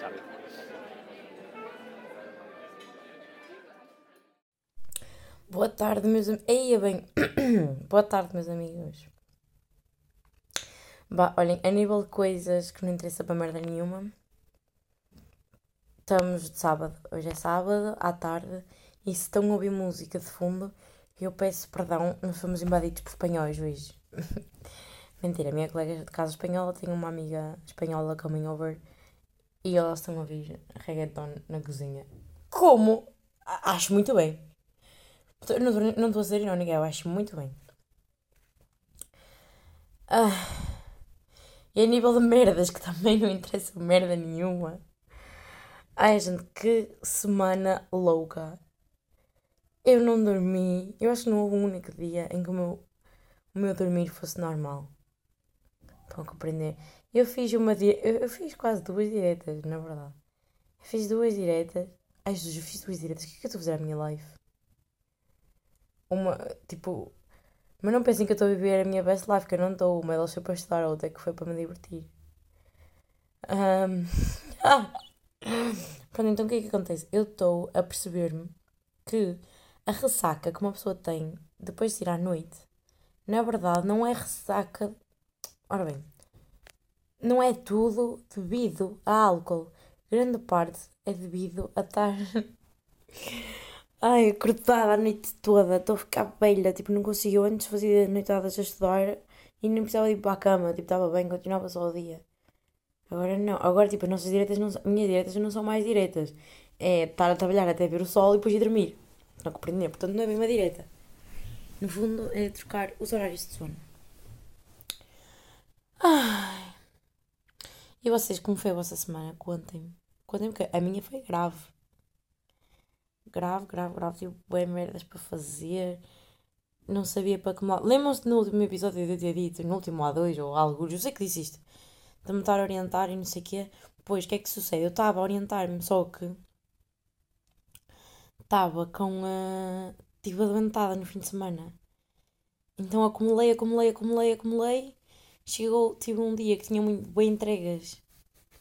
Sabe. Boa tarde, meus amigos. Eia bem. Boa tarde, meus amigos. Bah, olhem, a nível de coisas que não interessa para merda nenhuma, estamos de sábado. Hoje é sábado, à tarde, e se estão a ouvir música de fundo, eu peço perdão, nós fomos invadidos por espanhóis hoje. Mentira, a minha colega de casa espanhola tem uma amiga espanhola coming over e elas estão a ouvir reggaeton na cozinha. Como? Acho muito bem. Não estou a ser irónica, eu acho muito bem. Ah, e a nível de merdas, que também não interessa merda nenhuma. Ai, gente, que semana louca. Eu não dormi. Eu acho que não houve um único dia em que o meu, o meu dormir fosse normal. Estão a compreender? Eu fiz uma. di- Eu, fiz quase duas diretas, na verdade. Eu fiz duas diretas. Ai, Jesus, eu fiz duas diretas. O que é que eu estou a fazer à minha life? uma, tipo, mas não pensem que eu estou a viver a minha best life, que eu não estou, uma delas foi para estudar, a outra que foi para me divertir. Ahm, Pronto, então o que é que acontece? Eu estou a perceber-me que a ressaca que uma pessoa tem depois de ir à noite, na verdade, não é ressaca. Ora bem, não é tudo devido a álcool. Grande parte é devido a estar. Ai, acordada a noite toda, estou a ficar velha, tipo, não consigo. Eu antes fazia noitadas a estudar e nem precisava ir para a cama, tipo, estava bem, continuava só o dia. Agora não, agora tipo, as nossas diretas não minhas diretas não são mais diretas. É estar a trabalhar até ver o sol e depois ir dormir. Não compreender, portanto não é bem uma direta. No fundo é trocar os horários de sono. Ai. E vocês, como foi a vossa semana? Contem-me. Contem-me que a minha foi grave grave, grave, grave, tive bem merdas para fazer, não sabia para lado. Lembram-se no último episódio eu ter dito, no último A2 ou algo, eu sei que disse isto, de me estar a orientar e não sei o quê. Pois, o que é que sucede? Eu estava a orientar-me, só que estava com a. Estive adoentada no fim de semana. Então acumulei, acumulei, acumulei, acumulei. Chegou, tive um dia que tinha muito bem entregas.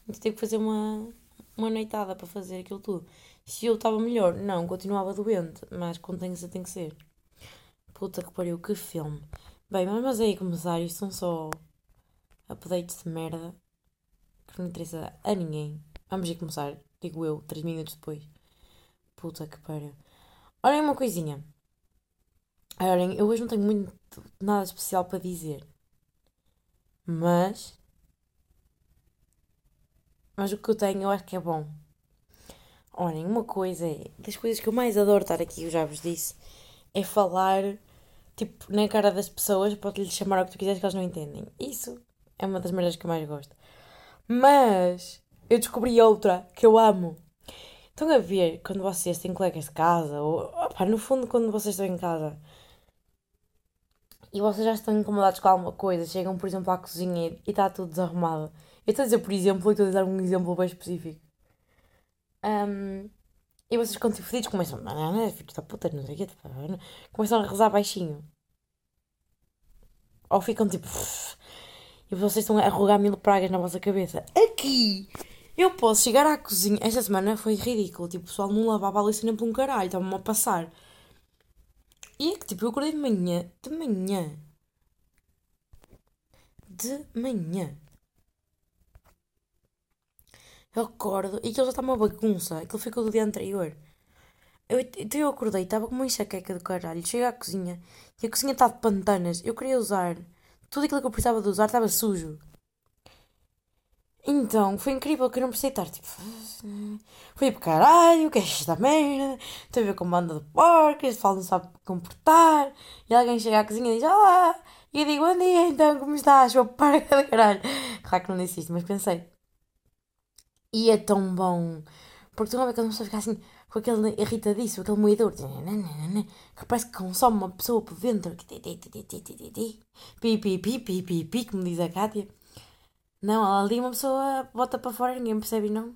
Então tive que fazer uma, uma noitada para fazer aquilo tudo. Se eu estava melhor, não, continuava doente, mas quando tem que ser, tem que ser. Puta que pariu, que filme. Bem, mas vamos aí começar, isto são só updates de merda que não interessa a ninguém. Vamos aí começar, digo eu, 3 minutos depois. Puta que pariu. Olhem uma coisinha. Olhem, eu hoje não tenho muito nada especial para dizer. Mas. Mas o que eu tenho eu acho que é bom. Olhem, uma coisa é. Das coisas que eu mais adoro estar aqui, eu já vos disse, é falar, tipo, na cara das pessoas, pode-lhes chamar o que tu quiseres que eles não entendem. Isso é uma das merdas que eu mais gosto. Mas eu descobri outra que eu amo. Estão a ver quando vocês têm colegas de casa, ou opá, no fundo, quando vocês estão em casa e vocês já estão incomodados com alguma coisa, chegam, por exemplo, à cozinha e está tudo desarrumado. Eu estou a dizer, por exemplo, e estou a dar um exemplo bem específico. Um, e vocês ficam tipo fedidos, começam, "Ah, filho da puta, não sei o quê, tipo, ah", começam a rezar baixinho. Ou ficam tipo, e vocês estão a rogar mil pragas na vossa cabeça. Aqui, eu posso chegar à cozinha. Esta semana foi ridículo, tipo, o pessoal não lavava a louça nem por um caralho, estavam-me a passar. E é que, tipo, eu acordei de manhã, de manhã, de manhã. Eu acordo e aquilo já está uma bagunça. Aquilo ficou do dia anterior. Eu, então eu acordei, estava com uma enxaqueca do caralho. Cheguei à cozinha e a cozinha está de pantanas. Eu queria usar. Tudo aquilo que eu precisava de usar estava sujo. Então, foi incrível que eu não precisei estar tipo. Fui para caralho, o que é esta merda? Estou a ver com banda de porcos, este falo não sabe comportar. E alguém chega à cozinha e diz: Olá! E eu digo: Bom dia, então, como estás? Sua parca de caralho. Claro que não disse isto, mas pensei. E é tão bom. Porque tu não vê que a pessoa fica assim, com aquele irritadíssimo, aquele moedor, que parece que consome uma pessoa por dentro. Pi, pi, pi, pi, pi, pi, como diz a Kátia. Não, ali uma pessoa bota para fora e ninguém percebe, não.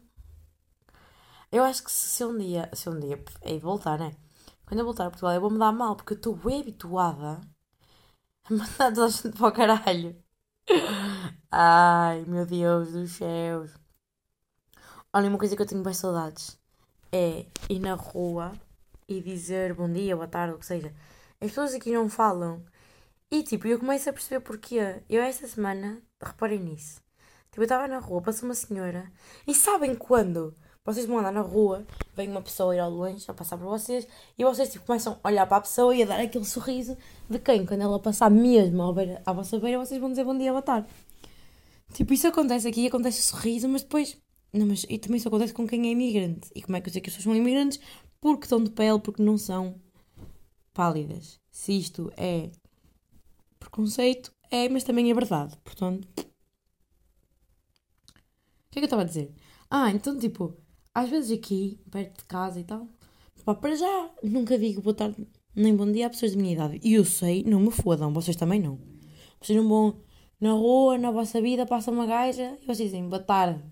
Eu acho que se, se um dia, se um dia, é de voltar, né? Quando eu voltar a Portugal, eu vou me dar mal, porque eu estou bem habituada a mandar toda a gente para o caralho. Ai, meu Deus dos céus. Olha, uma coisa que eu tenho bem saudades é ir na rua e dizer bom dia, boa tarde, o que seja. As pessoas aqui não falam. E tipo, eu começo a perceber porquê. Eu esta semana, reparei nisso. Tipo, eu estava na rua, passou uma senhora. E sabem quando? Vocês vão andar na rua, vem uma pessoa ir ao longe a passar por vocês e vocês tipo, começam a olhar para a pessoa e a dar aquele sorriso de quem? Quando ela passar mesmo à, beira, à vossa beira, vocês vão dizer bom dia, boa tarde. Tipo, isso acontece aqui, acontece o sorriso, mas depois. Não, mas e também isso acontece com quem é imigrante. E como é que eu sei que as pessoas são imigrantes? Porque estão de pele, porque não são pálidas. Se isto é preconceito, é, mas também é verdade. Portanto. Que é que eu estava a dizer? Ah, então tipo, às vezes aqui, perto de casa e tal, pá, para já nunca digo boa tarde nem bom dia a pessoas da minha idade. E eu sei, não me fodam, vocês também não. Vocês não vão na rua, na vossa vida, passa uma gaja e vocês dizem boa tarde.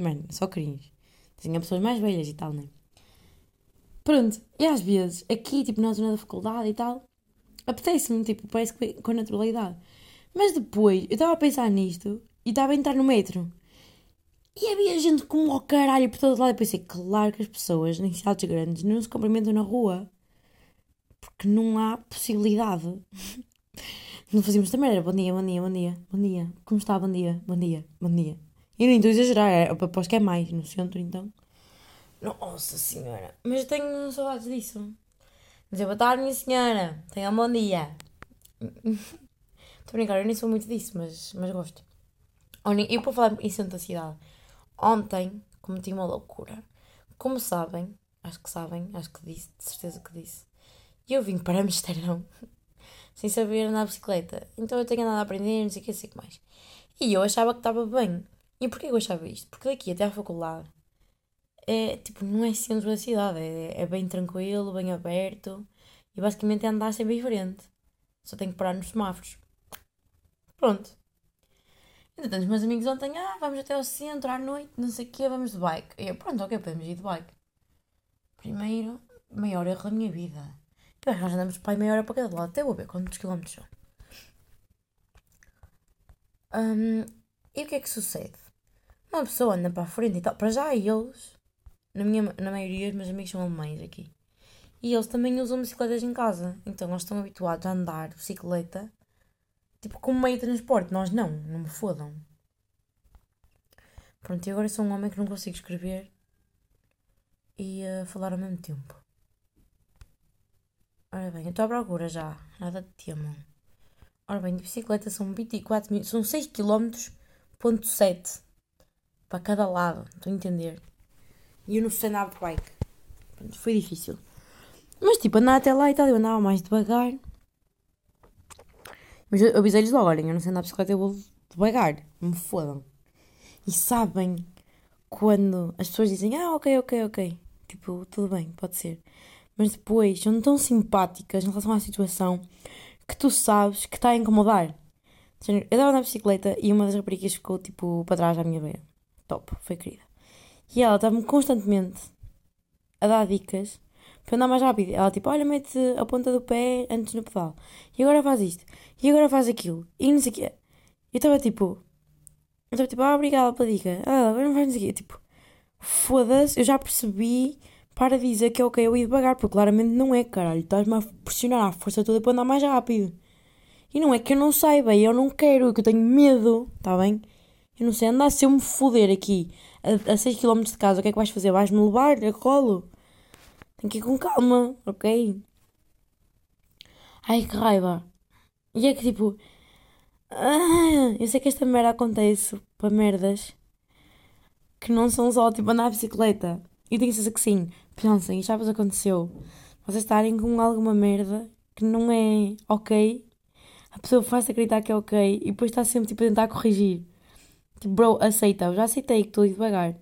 Mano, só cringe. Dizem a pessoas mais velhas e tal, né? Pronto, e às vezes, aqui, tipo, na zona da faculdade e tal, apetece-me, tipo, parece que com naturalidade. Mas depois, eu estava a pensar nisto e estava a entrar no metro. E havia gente como ao caralho por todo lado. Eu pensei, claro que as pessoas em cidades grandes não se cumprimentam na rua. Porque não há possibilidade. Não fazíamos também, era bom dia, bom dia, bom dia, bom dia. Como está? Bom dia, bom dia, bom dia. E nem estou a exagerar, é, aposto que é mais no centro então. Nossa senhora, mas eu tenho saudades disso. Dizer boa tarde, minha senhora, tenha um bom dia. Estou a brincar, eu nem sou muito disso, mas, mas gosto. E por falar em centro da cidade, ontem cometi uma loucura. Como sabem, acho que sabem, acho que disse, de certeza que disse. Eu vim para Amsterdão sem saber andar de bicicleta. Então eu tenho andado a aprender, não sei o que, sei o que mais. E eu achava que estava bem. E porquê eu achava isto? Porque daqui até à faculdade é tipo, não é centro da cidade, é, é bem tranquilo, bem aberto e basicamente é andar sempre diferente. Só tenho que parar nos semáforos. Pronto. Entretanto, os meus amigos ontem, ah, vamos até ao centro à noite, não sei o quê, vamos de bike. E eu, pronto, ok, podemos ir de bike. Primeiro, maior erro da minha vida. Nós andamos para aí meia hora para cada lado, até vou ver quantos quilómetros são. Um, e o que é que sucede? Uma pessoa anda para a frente e tal. Para já eles, na, minha, na maioria, os meus amigos são alemães aqui. E eles também usam bicicletas em casa. Então eles estão habituados a andar de bicicleta tipo como meio de transporte. Nós não, não me fodam. Pronto, e agora sou um homem que não consigo escrever e uh, falar ao mesmo tempo. Ora bem, eu estou à procura já. Nada de tema. Ora bem, de bicicleta são 24 minutos. São 6 km, ponto 7. Para cada lado. Estou a entender. E eu não sei nada de bike. Pronto, foi difícil. Mas tipo, andar até lá e tal, eu andava mais devagar. Mas eu avisei-lhes logo, olhem, eu não sei andar de bicicleta, eu vou devagar. Me fodam. E sabem quando as pessoas dizem, ah, ok, ok, ok. Tipo, tudo bem, pode ser. Mas depois são tão simpáticas em relação à situação que tu sabes que está a incomodar. Eu estava na bicicleta e uma das raparigas ficou tipo para trás da minha beira. Top, foi querida. E ela estava-me constantemente a dar dicas para andar mais rápido. Ela tipo, olha, mete a ponta do pé antes no pedal. E agora faz isto. E agora faz aquilo. E não sei o quê. Eu estava tipo. Eu estava tipo, ah, obrigada pela dica. Ah, agora não faz não sei o quê. Tipo, foda-se, eu já percebi para dizer que é ok eu ir devagar, porque claramente não é, caralho. Estás-me a pressionar a força toda para andar mais rápido. E não é que eu não saiba, eu não quero, é que eu tenho medo, está bem? Eu não sei andar se eu me foder aqui a, a 6 km de casa, o que é que vais fazer? Vais-me levar a colo? Tem que ir com calma, ok? Ai que raiva. E é que tipo. Ah, eu sei que esta merda acontece para merdas que não são só tipo andar de bicicleta. E tenho certeza que sim. Pensem, já vos aconteceu. Vocês estarem com alguma merda que não é ok. A pessoa faz acreditar que é ok e depois está sempre tipo a tentar corrigir. Tipo, bro, aceita. Eu já aceitei que estou devagar.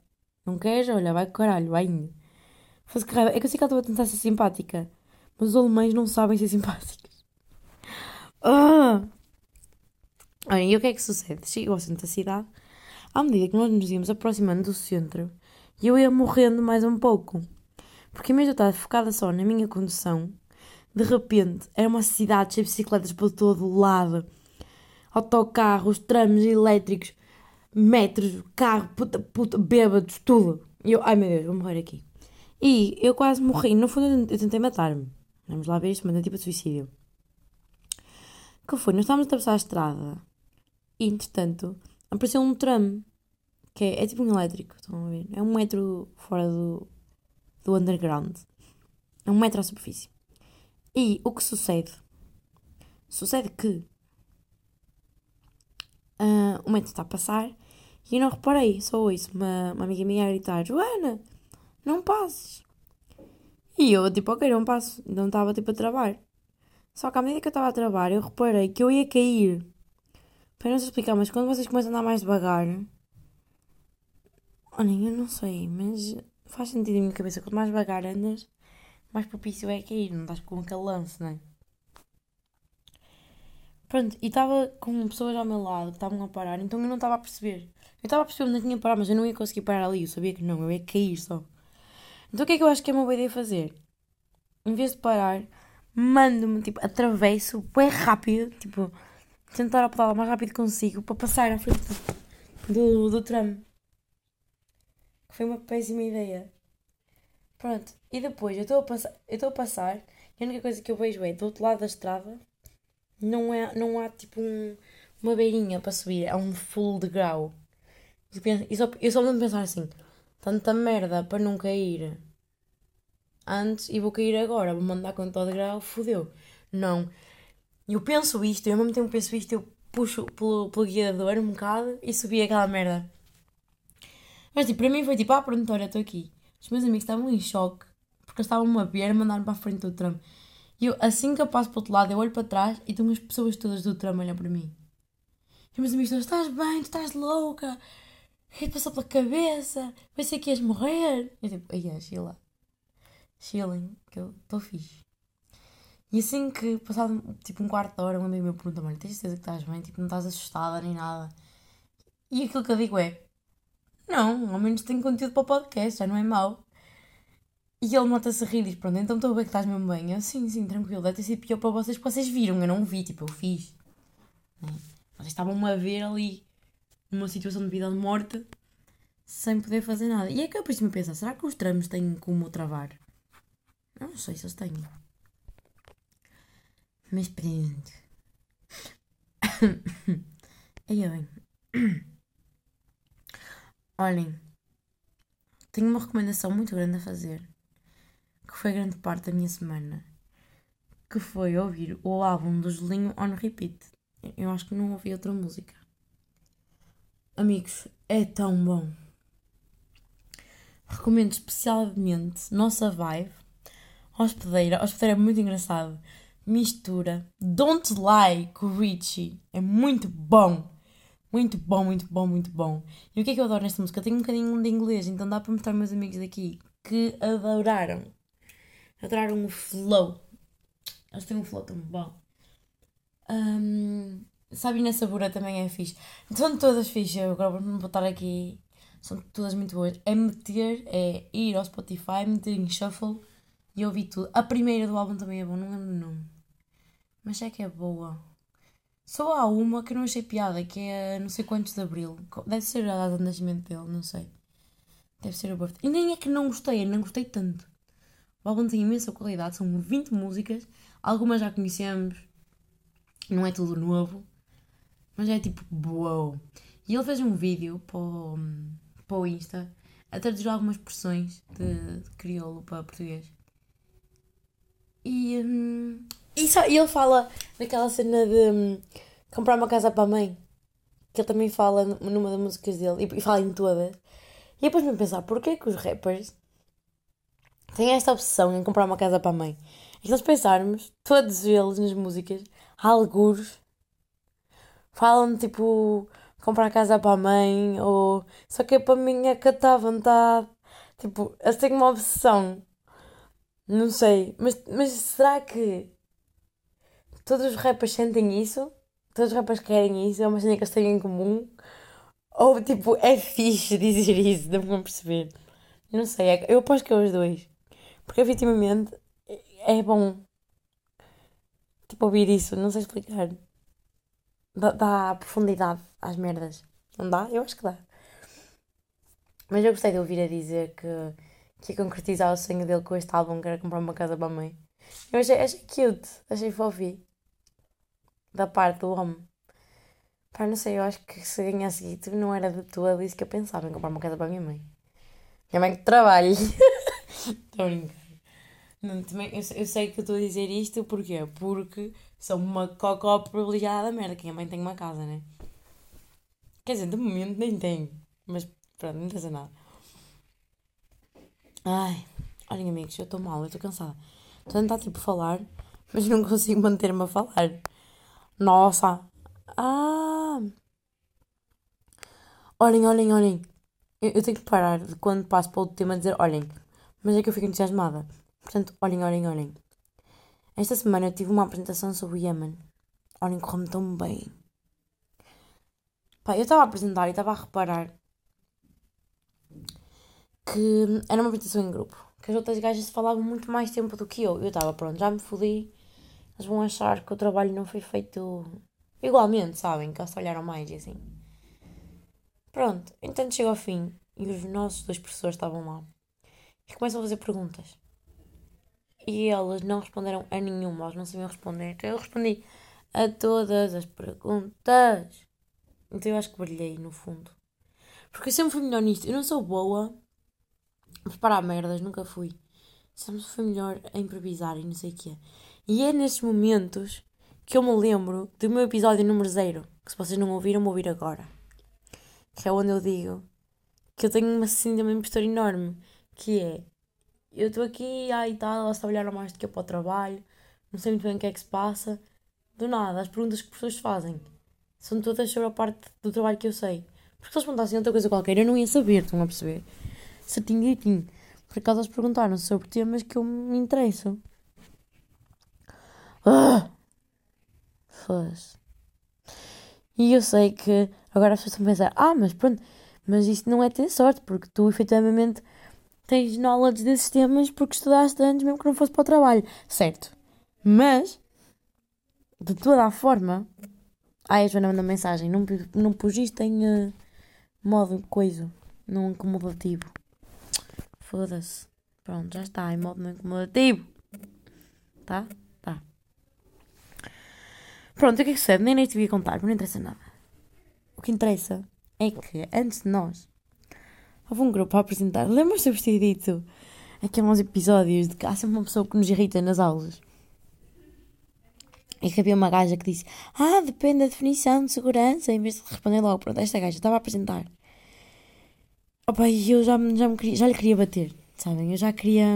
Não queres? Olha, vai com caralho, vai indo. Fosse que raiva. É que eu sei que ela estava a tentar ser simpática. Mas os alemães não sabem ser simpáticos. Ah! e o que é que sucede? Chego ao centro da cidade. À medida que nós nos íamos aproximando do centro, eu ia morrendo mais um pouco. Porque de eu estar focada só na minha condução, de repente era uma cidade cheia de bicicletas por todo o lado. autocarros, trams elétricos, metros, carro, puta, puta, bêbados, tudo. E eu, ai meu Deus, vou morrer aqui. E eu quase morri. No fundo, eu tentei matar-me. Vamos lá ver isto, mas é tipo suicídio. que foi? Nós estávamos a atravessar a estrada e, entretanto, apareceu um tram que é, é tipo um elétrico. Estão a ver? É um metro fora do, do underground. É um metro à superfície. E o que sucede? Sucede que uh, o metro está a passar e eu não reparei, só ouço uma, uma amiga minha a gritar: Joana, não passes. E eu, tipo, ok, não passo. Não estava, tipo, a travar. Só que à medida que eu estava a travar, eu reparei que eu ia cair. Para não se explicar, mas quando vocês começam a andar mais devagar. Olhem, eu não sei, mas faz sentido na minha cabeça. Quanto mais devagar andas, mais propício é cair. Não estás com aquele lance, não é? Pronto, e estava com pessoas ao meu lado que estavam a parar, então eu não estava a perceber. Eu estava a perceber onde eu tinha que parar, mas eu não ia conseguir parar ali. Eu sabia que não, eu ia cair só. Então o que é que eu acho que é uma boa ideia fazer? Em vez de parar, mando-me, tipo, atravesso, bem rápido, tipo, tentar apelar o mais rápido que consigo para passar à frente do, do tram. Foi uma péssima ideia. Pronto, e depois eu estou a passar, eu estou passar e a única coisa que eu vejo é do outro lado da estrada não, é, não há tipo um, uma beirinha para subir, é um full de grau. Penso, e só, eu só me pensar assim, tanta merda para não cair antes e vou cair agora, vou mandar com todo grau, fodeu. Não. Eu penso isto, eu ao mesmo tempo penso isto, eu puxo pelo, pelo guiador um bocado e subi aquela merda. Mas tipo, para mim foi tipo, ah pronto, olha, estou aqui. Os meus amigos estavam em choque porque estavam a ver para a frente do tram. E eu, assim que eu passo para o outro lado, eu olho para trás e estão as pessoas todas do tram a olhar para mim. E os meus amigos estão, estás bem, tu estás louca, o que passou pela cabeça? Pensei que ias morrer. Eu tipo, ai, Sheila. Chilling, que eu estou fixe. E assim que, passado tipo um quarto de hora, um amigo meu pergunta-me: tens certeza que estás bem? Tipo, não estás assustada nem nada. E aquilo que eu digo é: Não, ao menos tenho conteúdo para o podcast, já não é mau. E ele nota-se a rir e diz: Pronto, então estou ver que estás mesmo bem. Eu, sim, sim, tranquilo, deve ter sido pior para vocês porque vocês viram, eu não vi, tipo, eu fiz. Né? Vocês estavam-me a ver ali numa situação de vida ou de morte sem poder fazer nada. E é que eu depois me pensar, será que os tramos têm como travar? Não sei se eles têm. Mas pronto. Aí bem. Olhem, tenho uma recomendação muito grande a fazer, que foi grande parte da minha semana, que foi ouvir o álbum do Julinho on repeat. Eu acho que não ouvi outra música. Amigos, é tão bom. Recomendo especialmente Nossa Vibe, Hospedeira. Hospedeira é muito engraçado. Mistura Don't Lie com o Richie. É muito bom. Muito bom, muito bom, muito bom. E o que é que eu adoro nesta música? Eu tenho um bocadinho de inglês, então dá para mostrar meus amigos daqui que adoraram. Adoraram o flow. Eles têm um flow tão bom. Um, Sabina Sabura também é fixe. São todas fixe, eu agora vou botar aqui. São todas muito boas. É meter, é ir ao Spotify, meter em shuffle e ouvir tudo. A primeira do álbum também é boa, não lembro o nome. Mas é que é boa. Só há uma que eu não achei piada, que é não sei quantos de Abril. Deve ser a data de nascimento dele, não sei. Deve ser o birthday. E nem é que não gostei, eu não gostei tanto. O álbum tem imensa qualidade, são 20 músicas. Algumas já conhecemos, não é tudo novo. Mas é tipo, uau. E ele fez um vídeo para o, para o Insta a traduzir algumas expressões de, de crioulo para português. E, hum, e, só, e ele fala daquela cena de hum, comprar uma casa para a mãe. Que ele também fala numa das músicas dele e, e fala em todas. E depois me pensar, porquê que os rappers têm esta obsessão em comprar uma casa para a mãe? E se nós pensarmos, todos eles nas músicas, alguns falam tipo comprar casa para a mãe ou só que é para mim é à vontade. Tipo, eles têm uma obsessão. Não sei, mas, mas será que todos os rappers sentem isso? Todos os rappers querem isso? É uma cena que eles têm em comum? Ou tipo, é fixe dizer isso? Não vão perceber. Não sei, é, eu aposto que é os dois. Porque efetivamente é bom tipo ouvir isso, não sei explicar. dá, dá profundidade às merdas. Não dá? Eu acho que dá. Mas eu gostei de ouvir a dizer que, que ia concretizar o sonho dele com este álbum, que era comprar uma casa para a mãe. Eu achei, achei cute, achei fofi. Da parte do homem. Pá, não sei, eu acho que se ganhasse guito não era de todo isso que eu pensava em comprar uma casa para a minha mãe. Minha mãe que trabalhe. Estou. Não, também, eu, sei que eu estou a dizer isto porquê? Porque sou uma cocó privilegiada da merda, que a mãe tem uma casa, né? Quer dizer, de momento nem tenho. Mas pronto, não interessa nada. Ai, olhem amigos, eu estou mal, eu estou cansada. Estou a tentar tipo falar, mas não consigo manter-me a falar. Nossa! Ah! Olhem, olhem, olhem. Eu, eu tenho que parar de quando passo para outro tema dizer olhem. Mas é que eu fico entusiasmada. Portanto, olhem, olhem, olhem. Esta semana eu tive uma apresentação sobre o Yemen. Olhem, correu-me tão bem. Pá, eu estava a apresentar e estava a reparar que era uma apresentação em grupo. Que as outras gajas falavam muito mais tempo do que eu. Eu estava, pronto, já me fodi. Eles vão achar que o trabalho não foi feito igualmente, sabem? Que eles se olharam mais e assim. Pronto, então chega ao fim e os nossos dois professores estavam lá e começam a fazer perguntas. E elas não responderam a nenhuma, elas não sabiam responder. Então eu respondi a todas as perguntas. Então eu acho que brilhei no fundo. Porque eu sempre fui melhor nisto. Eu não sou boa preparar merdas, nunca fui. Sempre fui melhor a improvisar e não sei o quê. E é nestes momentos que eu me lembro do meu episódio número zero. Que se vocês não ouviram, vou ouvir agora. Que é onde eu digo que eu tenho uma síndrome de impostor enorme. Que é, eu estou aqui, ai tal, elas trabalharam mais do que eu para o trabalho. Não sei muito bem o que é que se passa. Do nada, as perguntas que as pessoas fazem são todas sobre a parte do trabalho que eu sei. Porque se eles perguntassem outra coisa qualquer, eu não ia saber, estão a perceber? Certinho direitinho. Por acaso eles perguntaram sobre temas que eu me interesso. Ah! Foda-se. E eu sei que agora as pessoas estão a pensar, ah, mas pronto, mas isso não é ter sorte, porque tu efetivamente tens knowledge desses temas porque estudaste antes, mesmo que não fosse para o trabalho. Certo. Mas, de toda a forma. Ai, a Joana manda mensagem. Não, não pus isto em uh, modo coisa, não acumulativo. Foda-se. Pronto, já está, em modo não acumulativo. Tá? Tá. Pronto, o que é que sucede? Nem nem te ia contar, mas não interessa nada. O que interessa é que antes de nós houve um grupo a apresentar. Lembras-te de ter dito aqueles episódios de que há sempre uma pessoa que nos irrita nas aulas? E que havia uma gaja que disse: Ah, depende da definição de segurança. Em vez de responder logo, pronto, esta gaja estava a apresentar. Opa, e eu já, já, me queria, já lhe queria bater, sabem? Eu já queria.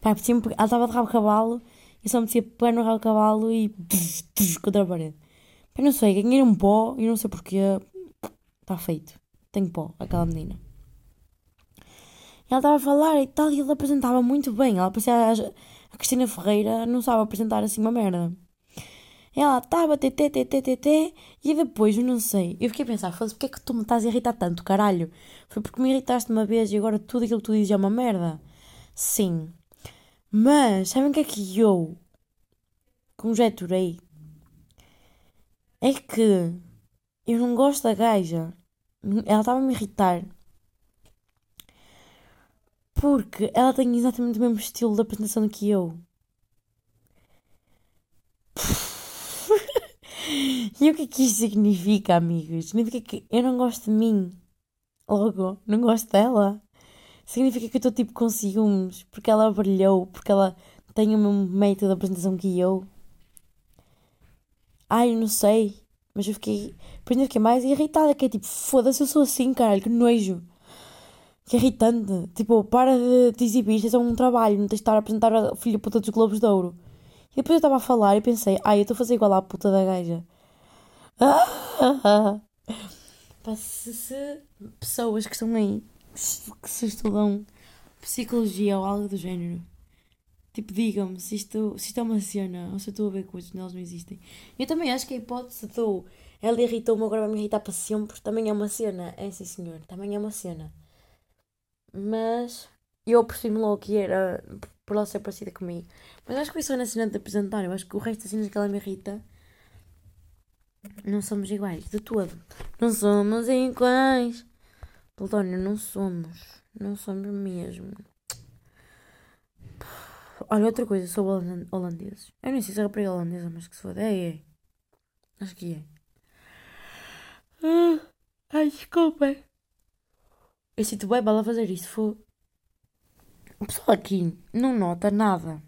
Pá, ela estava de rabo cavalo e só me metia pegar no rabo cavalo e. contra a parede. Pá, não sei, ganhei um pó e não sei porquê. Está feito. Tenho pó, aquela menina. E ela estava a falar e tal, e ela apresentava muito bem. Ela parecia a Cristina Ferreira não sabe apresentar assim uma merda. Ela estava tê, tê, tê, tê, tê, e depois, eu não sei, eu fiquei a pensar, foda porque é que tu me estás a irritar tanto, caralho? Foi porque me irritaste uma vez e agora tudo aquilo que tu dizes é uma merda? Sim. Mas, sabem o que é que eu conjeturei? É que eu não gosto da gaja. Ela estava a me irritar. Porque ela tem exatamente o mesmo estilo de apresentação que eu. e o que é que isto significa, amigos? Significa que eu não gosto de mim. Logo, não gosto dela. Significa que eu estou tipo com ciúmes porque ela brilhou, porque ela tem o mesmo método de apresentação que eu. Ai, eu não sei. Mas eu fiquei. Depois eu fiquei mais irritada, que é tipo, foda-se, eu sou assim, caralho, que nojo. Que irritante. Tipo, para de te exibir, isto é um trabalho, não tens de estar a apresentar a filha puta dos Globos de Ouro. E depois eu estava a falar e pensei, ai, eu estou a fazer igual à puta da gaja. Ah, se, se pessoas que estão aí, que se estudam psicologia ou algo do género, tipo, digam-me se isto, se isto é uma cena ou se eu estou a ver coisas que nelas não existem. Eu também acho que a hipótese do ela irritou-me, agora vai me irritar para sempre, também é uma cena. É sim, senhor, também é uma cena. Mas eu percebi-me logo que era por ela ser parecida comigo. Mas acho que foi só na cena de apresentar. Eu acho que o resto das cenas que ela me irrita Não somos iguais, de todo. Não somos iguais. Plutónio, não somos. Não somos mesmo. Olha, outra coisa, sou holandesa. Eu nem sei se é rapariga holandesa, mas que se foda. É, é. Acho que é. Ah, ai, desculpa. Eu sinto bem bala fazer isso. For... O pessoal aqui não nota nada.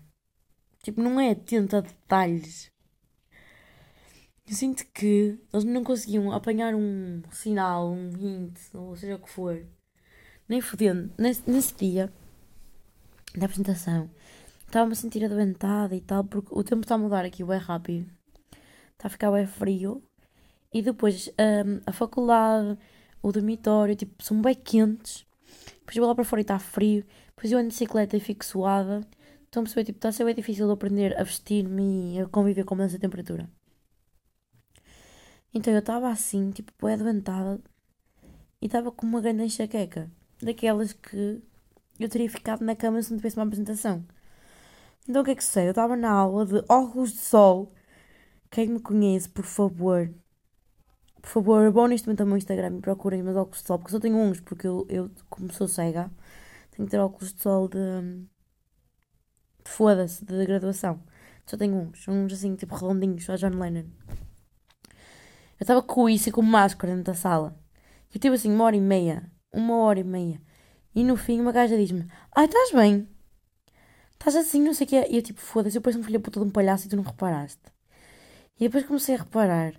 Tipo, não é atento a detalhes. Eu sinto que eles não conseguiam apanhar um sinal, um hint, ou seja o que for. Nem fodendo. Nesse, nesse dia da apresentação, estava-me a sentir adoentada e tal, porque o tempo está a mudar aqui, é rápido. Está a ficar bem frio. E depois um, a faculdade, o dormitório, tipo, são bem quentes. Depois vou lá para fora e está frio. Depois eu ando de bicicleta e fico suada. Então, perceber, tipo, está a ser bem difícil aprender a vestir-me e a conviver com essa temperatura. Então eu estava assim, tipo, bem adoentada. E estava com uma grande enxaqueca. Daquelas que eu teria ficado na cama se não tivesse uma apresentação. Então o que é que sei? Eu estava na aula de óculos de sol. Quem me conhece, por favor, por favor, vão neste momento ao meu Instagram e procurem meus óculos de sol, porque eu só tenho uns, porque eu, eu como sou cega, tenho que ter óculos de sol de. de foda-se, de graduação. Só tenho uns, uns assim, tipo redondinhos, a John Lennon. Eu estava com isso e com máscara dentro da sala. Eu tive assim uma hora e meia, uma hora e meia. E no fim uma gaja diz-me: Ai, estás bem? Estás assim, não sei o que é. E eu tipo, foda-se, eu pareço um filho puta de um palhaço e tu não reparaste. E depois comecei a reparar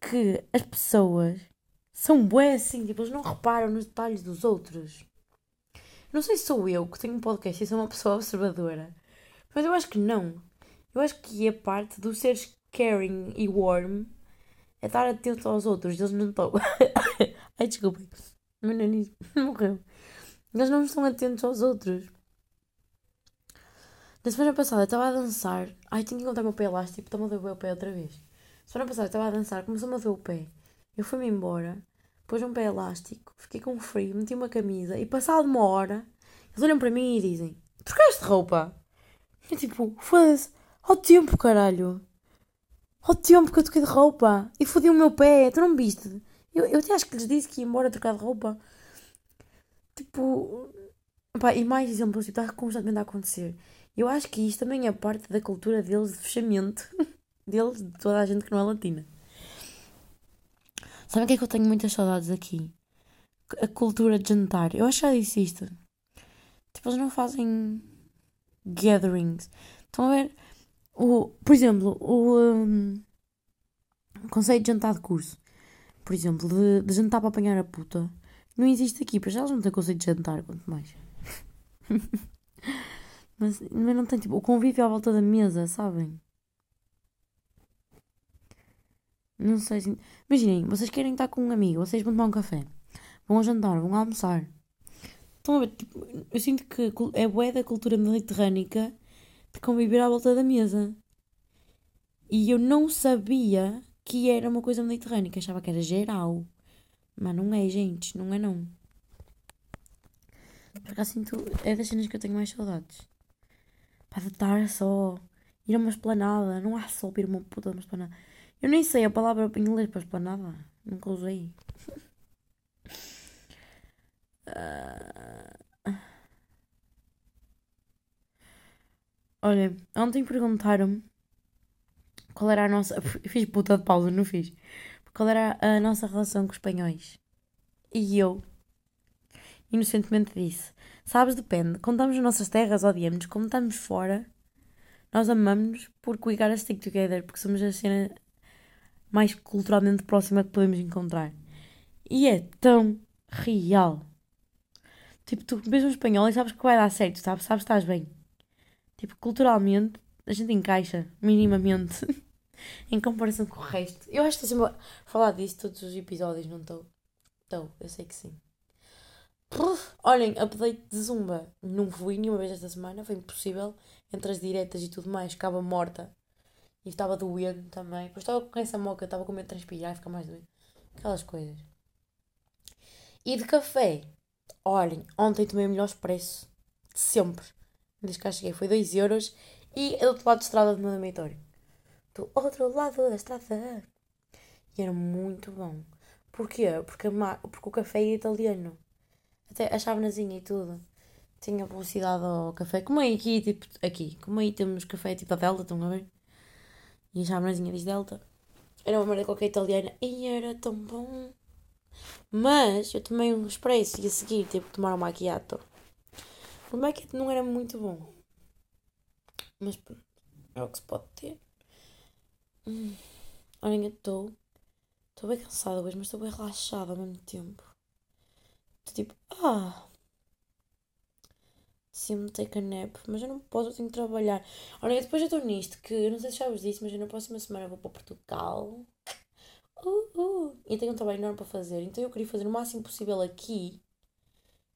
que as pessoas são bué assim, tipo, eles não reparam nos detalhes dos outros. Não sei se sou eu que tenho um podcast e sou uma pessoa observadora, mas eu acho que não. Eu acho que a parte do seres caring e warm é estar atento aos outros, eles não estão. Ai, desculpem, meu nariz morreu. Eles não estão atentos aos outros. Na semana passada eu estava a dançar. Ai, tenho que encontrar o meu pé elástico, está-me a doer o pé outra vez. Semana passada estava a dançar, começou-me a doer o pé. Eu fui-me embora, pus um pé elástico, fiquei com frio, meti uma camisa e passado uma hora, eles olham para mim e dizem: Trocaste roupa? Eu tipo, foda-se, ao tempo, caralho. Ao tempo que eu toquei de roupa e fodi o meu pé, tu não me viste? Eu, eu até acho que lhes disse que ia embora trocar de roupa. Tipo, pá, e mais exemplos, tipo, está constantemente a acontecer. Eu acho que isto também é parte da cultura deles de fechamento. deles, de toda a gente que não é latina. Sabem o que é que eu tenho muitas saudades aqui? A cultura de jantar. Eu acho que já disse isto. Tipo, eles não fazem gatherings. Estão a ver? O, por exemplo, o um, conceito de jantar de curso. Por exemplo, de, de jantar para apanhar a puta. Não existe aqui. Para já eles não têm conceito de jantar, quanto mais. mas, mas não tem tipo o convívio à volta da mesa, sabem? Não sei se. Imaginem, vocês querem estar com um amigo, vocês vão tomar um café, vão jantar, vão almoçar. Estão a ver? Tipo, eu sinto que é bué da cultura mediterrânica de conviver à volta da mesa. E eu não sabia que era uma coisa mediterrânica, achava que era geral. Mas não é, gente, não é não. Porque assim, tu, é das cenas que eu tenho mais saudades. Para estar só, ir a uma esplanada, não há só ir a uma puta de uma esplanada. Eu nem sei a palavra em inglês para esplanada. Nunca usei. uh... Olha, ontem perguntaram-me qual era a nossa. Fiz puta de pausa, não fiz. Qual era a nossa relação com os espanhóis. E eu, inocentemente, disse: Sabes, depende. Quando estamos nas nossas terras, odiamos-nos. Quando estamos fora, nós amamos-nos porque we gotta stick together. Porque somos a cena mais culturalmente próxima que podemos encontrar. E é tão real. Tipo, tu vês um espanhol e sabes que vai dar certo, sabes? Sabes que estás bem. Tipo, culturalmente, a gente encaixa, minimamente, em comparação com o resto. Eu acho que estou sempre a falar disso todos os episódios, não estou? Estou, eu sei que sim. olhem, update de Zumba. Não fui nenhuma vez esta semana, foi impossível. Entre as diretas e tudo mais, acaba morta. E estava doendo também. Depois estava com essa moca, estava com medo de transpirar e ficar mais doente. Aquelas coisas. E de café. Olhem, ontem tomei o melhor expresso de sempre. Desde que cheguei. Foi 2 euros. E é do outro lado da estrada do meu dormitório. Do outro lado da estrada. E era muito bom. Porquê? Porque, a porque o café é italiano. Até a chavenazinha e tudo. Tinha publicidade ao café. Como aí aqui, tipo, aqui. Como aí temos café tipo da Delta, estão a ver? E a chavenazinha diz Delta. Era uma merda qualquer italiana. E era tão bom. Mas eu tomei um expresso e a seguir tive que tomar um macchiato. O macchiato não era muito bom. Mas pronto, é o que se pode ter. Hum. Eu estou. Estou bem cansada hoje, mas estou bem relaxada ao mesmo tempo. Estou tipo, ah. Sim, take a nap, mas eu não posso, eu tenho que trabalhar. Olha, depois eu estou nisto, que não sei se já vos disse, mas eu na próxima semana vou para Portugal. Uh, uh, e tenho um trabalho enorme para fazer, então eu queria fazer o máximo possível aqui,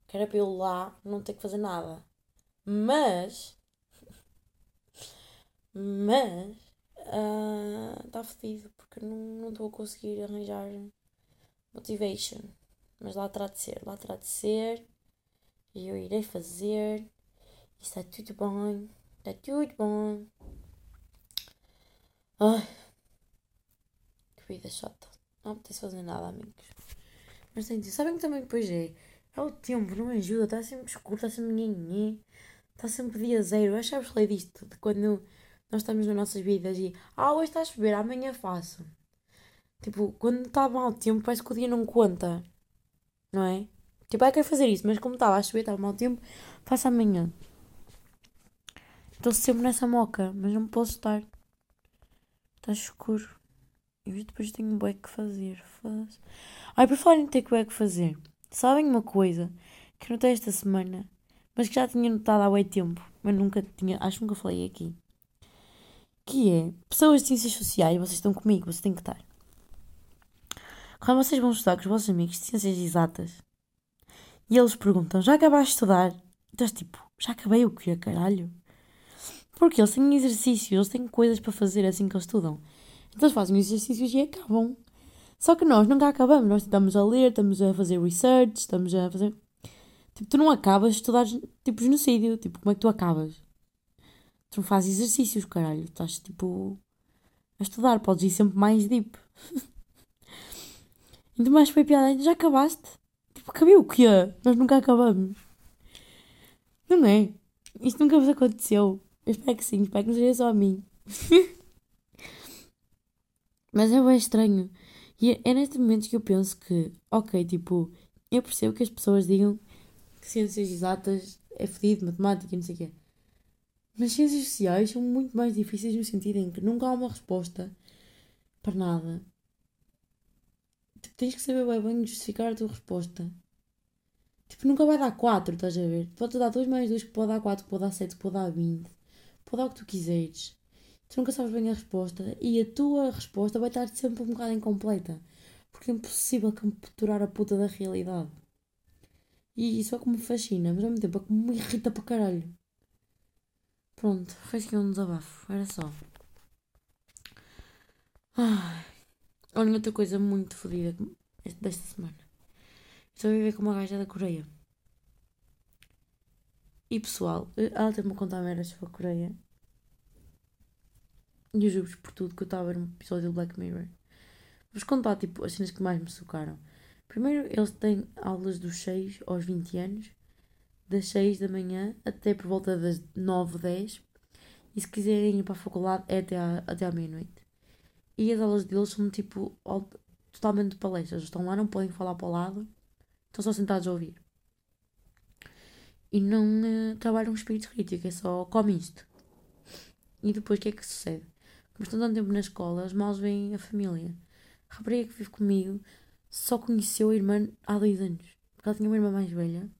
que era para eu lá não ter que fazer nada. Mas. Mas. Está fedido, porque não não estou a conseguir arranjar motivation. Mas lá terá de ser, lá terá de ser. E eu irei fazer. Está tudo bom. Está tudo bom. Ai. Que vida chata. Não apetece fazer nada, amigos. Mas tem de Sabem que também depois é. É o tempo, não ajuda. Está sempre escuro, está sempre ninguém. Está sempre dia zero. Já vos falei disto. De quando nós estamos nas nossas vidas e. Ah, hoje está a chover, amanhã faço. Tipo, quando está mau tempo, parece que o dia não conta. Não é? Tipo, ah, quero fazer isso, mas como estava a chover, estava mau tempo, faço amanhã. Estou sempre nessa moca, mas não posso estar. Está escuro. E depois tenho bué que fazer. Faz. Ai, por falar em ter bué que fazer. Sabem uma coisa que notei esta semana, mas que já tinha notado há bué tempo, mas nunca tinha, acho que nunca falei aqui. Que é, pessoas de ciências sociais, vocês estão comigo, vocês têm que estar. Quando vocês vão estudar com os vossos amigos de ciências exatas e eles perguntam: Já acabaste de estudar? E estás tipo: Já acabei o quê, caralho? Porque eles têm exercícios, eles têm coisas para fazer assim que eles estudam. Então eles fazem os exercícios e acabam. Só que nós nunca acabamos. Nós estamos a ler, estamos a fazer research, estamos a fazer. Tipo, tu não acabas de estudar tipo genocídio. Tipo, como é que tu acabas? Tu não fazes exercícios, caralho. Estás tipo a estudar, podes ir sempre mais deep. Então mais foi piada, já acabaste? Tipo, acabei o quê? Nós nunca acabamos. Não é? Isto nunca vos aconteceu. Eu espero que sim, espero que não seja só a mim. Mas é bem estranho. E é, é nestes momentos que eu penso que, ok, tipo, eu percebo que as pessoas digam que ciências exatas é fedido, matemática e não sei o quê. Mas ciências sociais são muito mais difíceis no sentido em que nunca há uma resposta para nada. Tipo, tens que saber bem, justificar a tua resposta. Tipo, nunca vai dar 4, estás a ver? Pode dar 2 mais 2, que pode dar 4, pode dar 7, pode dar 20. Pode dar o que tu quiseres. Tu nunca sabes bem a resposta. E a tua resposta vai estar sempre um bocado incompleta. Porque é impossível capturar a puta da realidade. E isso é que me fascina, mas ao mesmo tempo é que me irrita para caralho. Pronto, foi assim um desabafo. Era só. Ai. Olha, outra coisa muito fodida desta semana. Estou a viver com uma gaja da Coreia. E pessoal, ela teve-me a contar merdas sobre a Coreia. E eu juro por tudo que eu estava a ver um episódio do Black Mirror. Vou-vos contar, tipo, as cenas que mais me socaram. Primeiro, eles têm aulas dos 6 aos 20 anos. Das 6 da manhã até por volta das 9, 10. E se quiserem ir para a faculdade é até à, até à meia-noite. E as aulas deles são tipo totalmente palestras. Estão lá, não podem falar para o lado. Estão só sentados a ouvir. E não eh, trabalham um espírito crítico, é só come isto. E depois o que é que sucede? Como estão tanto tempo na escola, os males veem a família. A rapariga que vive comigo só conheceu a irmã há dois anos. Porque ela tinha uma irmã mais velha.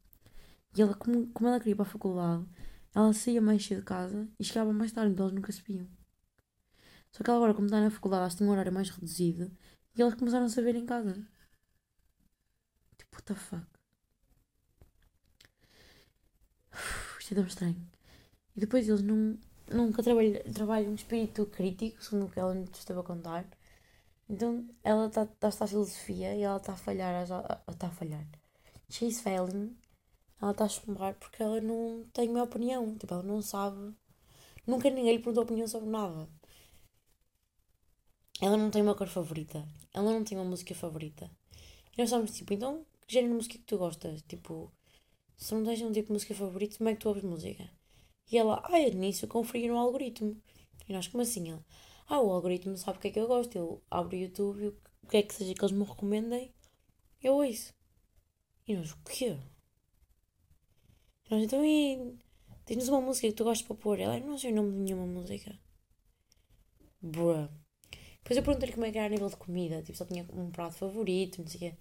E ela, como, como ela queria ir para a faculdade, ela saía mais cedo de casa e chegava mais tarde, então eles nunca se viam. Só que ela agora, como está na faculdade, elas têm um horário mais reduzido e elas começaram a se ver em casa. Tipo, what the fuck? Uf, Isto é tão estranho. E depois eles não, nunca trabalham, trabalham um espírito crítico, segundo o que ela me esteve a contar. Então ela está tá a estudar filosofia e ela está a falhar. Está a falhar. She's failing. Ela está a chumbar porque ela não tem uma opinião. Tipo, ela não sabe. Nunca ninguém lhe perguntou opinião sobre nada. Ela não tem uma cor favorita. Ela não tem uma música favorita. E nós estávamos tipo, então, que género de música que tu gostas? Tipo, se não tens um tipo de música favorito, como é que tu ouves música? E ela, ah, é nisso, eu conferi no algoritmo. E nós, como assim? Ela, ah, o algoritmo sabe o que é que eu gosto. Eu abro o YouTube o que é que seja que eles me recomendem, eu ouço. E nós, o quê? E nós, então, e tens uma música que tu gostas para pôr? Ela, não sei o nome de nenhuma música. Bruh. Depois eu perguntei-lhe como é que era a nível de comida. Tipo, só tinha um prato favorito, não sei o quê.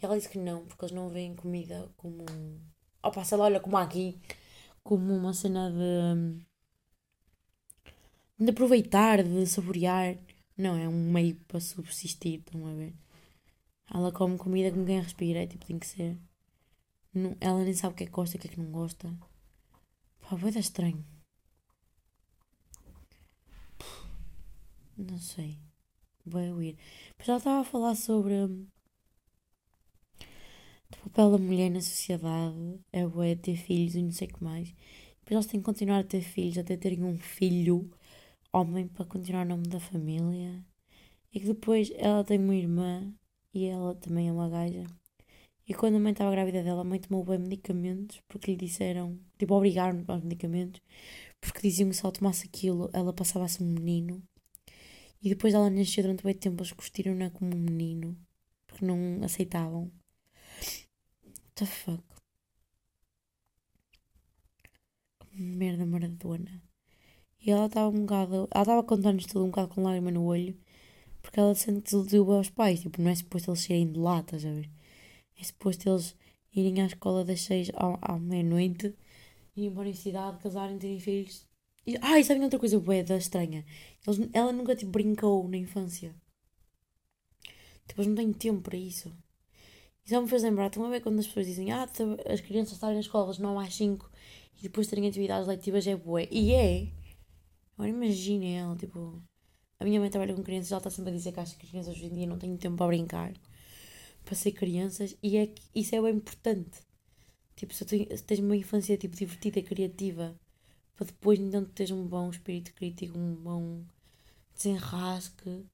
E ela disse que não, porque eles não veem comida como. Opa, sei lá, olha, como aqui. Como uma cena de. de aproveitar, de saborear. Não, é um meio para subsistir, estão a ver? Ela come comida com quem respira, é tipo, tem que ser. Não, ela nem sabe o que é que gosta e o que é que não gosta. Pá, vai dar estranho. Não sei. Vai ouvir. Mas ela estava a falar sobre hum, o papel da mulher na sociedade. É bué ter filhos e não sei o que mais. Depois elas têm que continuar a ter filhos até terem um filho homem para continuar o nome da família. E que depois ela tem uma irmã e ela também é uma gaja. E quando a mãe estava grávida dela, a mãe tomou bem medicamentos porque lhe disseram, tipo, obrigaram-no para os medicamentos, porque diziam que se ela tomasse aquilo, ela passava a ser um menino. E depois ela nasceu durante muito tempo, eles curtiram-na como um menino. Porque não aceitavam. What the fuck? Merda maradona. E ela estava um bocado. Ela estava a contar-nos tudo um bocado com lágrima no olho. Porque ela sente que desiludiu aos pais. Tipo, não é suposto eles serem de lá, estás a ver? É suposto eles irem à escola das seis à, à meia-noite, irem para a universidade, casarem, terem filhos e, e sabem outra coisa da estranha? Eles, ela nunca tipo, brincou na infância. Tipo, eles não têm tempo para isso. Isso me fez lembrar, estão a ver quando as pessoas dizem ah, as crianças estarem na escola às 9 às 5 e depois terem atividades letivas é bué. E é. Agora imaginem ela, tipo. A minha mãe trabalha com crianças, ela está sempre a dizer que as crianças hoje em dia não têm tempo para brincar, para ser crianças, e é isso é bem importante. Tipo, se, tu, tens uma infância tipo, divertida e criativa para depois então teres um bom espírito crítico, um bom desenrasque.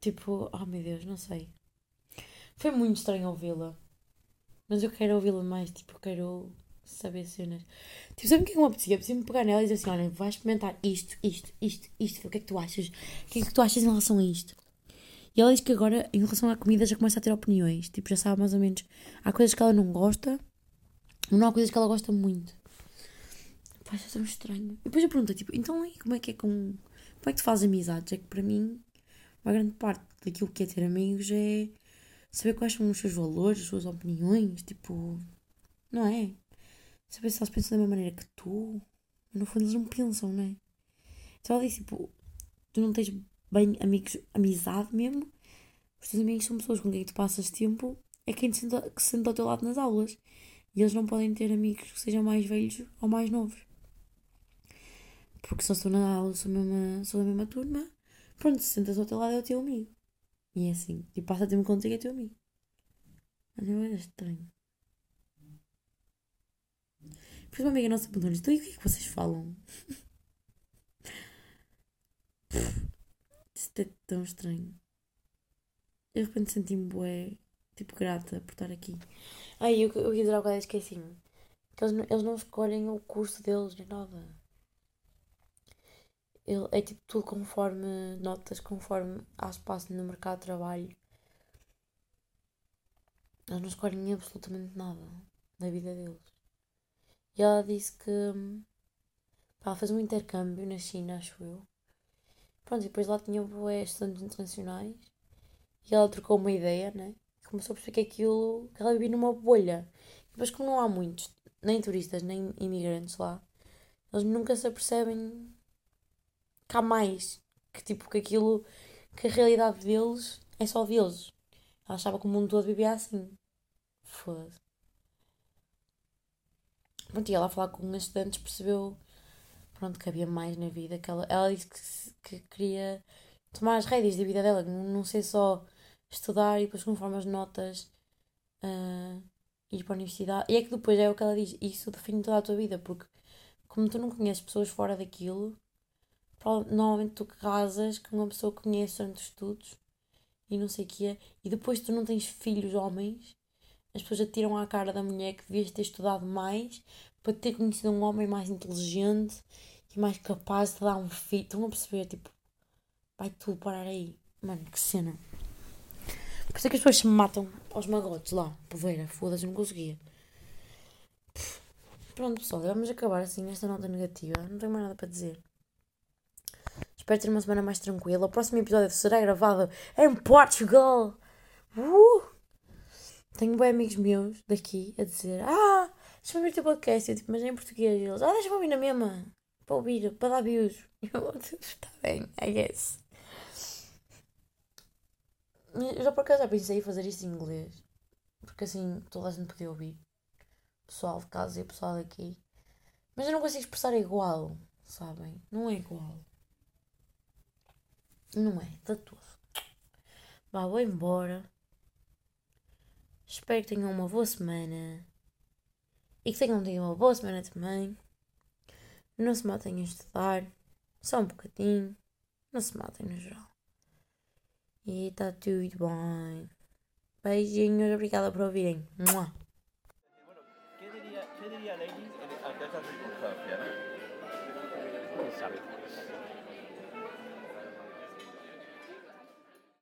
Tipo, oh meu Deus, não sei. Foi muito estranho ouvi-la. Mas eu quero ouvi-la mais, tipo, eu quero saber cenas. Tipo, sabe o que é que me apetecia? Apetecia-me pegar nela e dizer assim: olha, vai experimentar isto, isto, isto, isto. O que é que tu achas? O que é que tu achas em relação a isto? E ela diz que agora, em relação à comida, já começa a ter opiniões. Tipo, já sabe mais ou menos. Há coisas que ela não gosta, mas não há coisas que ela gosta muito. Pá, isso é tão estranho. E depois eu pergunto, tipo, então e como é que é com. Como é que tu fazes amizades? É que para mim, uma grande parte daquilo que é ter amigos é saber quais são os seus valores, as suas opiniões, tipo. Não é? Saber se eles pensam da mesma maneira que tu. No fundo, eles não pensam, não é? Então ela disse, tipo, tu não tens bem amigos, amizade mesmo. Os teus amigos são pessoas com quem tu passas tempo, é quem te senta, que se senta ao teu lado nas aulas. E eles não podem ter amigos que sejam mais velhos ou mais novos. Porque só estou na aula, sou, mesma, sou da mesma turma. Pronto, se sentas ao teu lado é o teu amigo. E é assim. Tipo, passa tempo contigo é teu amigo. Mas era estranho. Depois uma amiga nossa perguntou-nos, então e o que é que vocês falam? Isto é tão estranho. Eu de repente senti-me bué, tipo, grata por estar aqui. Ai, eu, eu ia dizer algo esqueci assim Que eles, eles não escolhem o curso deles nem nada ele, é tipo tudo conforme notas, conforme há espaço no mercado de trabalho. Eles não escolhem absolutamente nada na vida deles. E ela disse que pá, ela fez um intercâmbio na China, acho eu. Pronto, e depois lá tinha bué estudantes internacionais. E ela trocou uma ideia, né? Começou a perceber que aquilo, que ela vivia numa bolha. E depois como não há muitos, nem turistas, nem imigrantes lá, eles nunca se apercebem há mais. Que tipo, que aquilo, que a realidade deles é só deles. Ela achava que o mundo todo vivia assim. Foda-se. Pronto, e ela a falar com estudantes percebeu pronto, que havia mais na vida. Que ela, ela disse que, que queria tomar as rédeas da vida dela, não, não ser só estudar e depois conforme as notas uh, ir para a universidade. E é que depois é o que ela diz, isso define toda a tua vida, porque como tu não conheces pessoas fora daquilo, normalmente tu casas com uma pessoa que conheces durante os estudos e não sei o que é, e depois tu não tens filhos homens, as pessoas atiram à cara da mulher que devias ter estudado mais para ter conhecido um homem mais inteligente e mais capaz de dar um filho. Estão a perceber? Tipo, vai tudo parar aí. Mano, que cena. Por isso é que as pessoas se matam aos magotes lá, poveira, foda-se, não conseguia. Pronto, pessoal, vamos acabar assim esta nota negativa. Não tenho mais nada para dizer. Espero ter uma semana mais tranquila. O próximo episódio será gravado em Portugal. Uh! Tenho bem amigos meus daqui a dizer: Ah, deixa-me ouvir o teu podcast. Eu tipo, mas é em português. E eles: Ah, deixa-me ouvir na mesma. Para ouvir, para dar views. Eu, está bem, I guess. Eu já por acaso já pensei em fazer isto em inglês. Porque assim toda a gente podia ouvir. Pessoal de casa e pessoal daqui. Mas eu não consigo expressar igual, sabem? Não é igual. Não é, de todo. Vá, vou embora. Espero que tenham uma boa semana. E que tenham tido uma boa semana também. Não se matem a estudar. Só um bocadinho. Não se matem no geral. E está tudo bem. Beijinhos, obrigada por ouvirem. Mua. Bueno, ¿qué diría, qué diría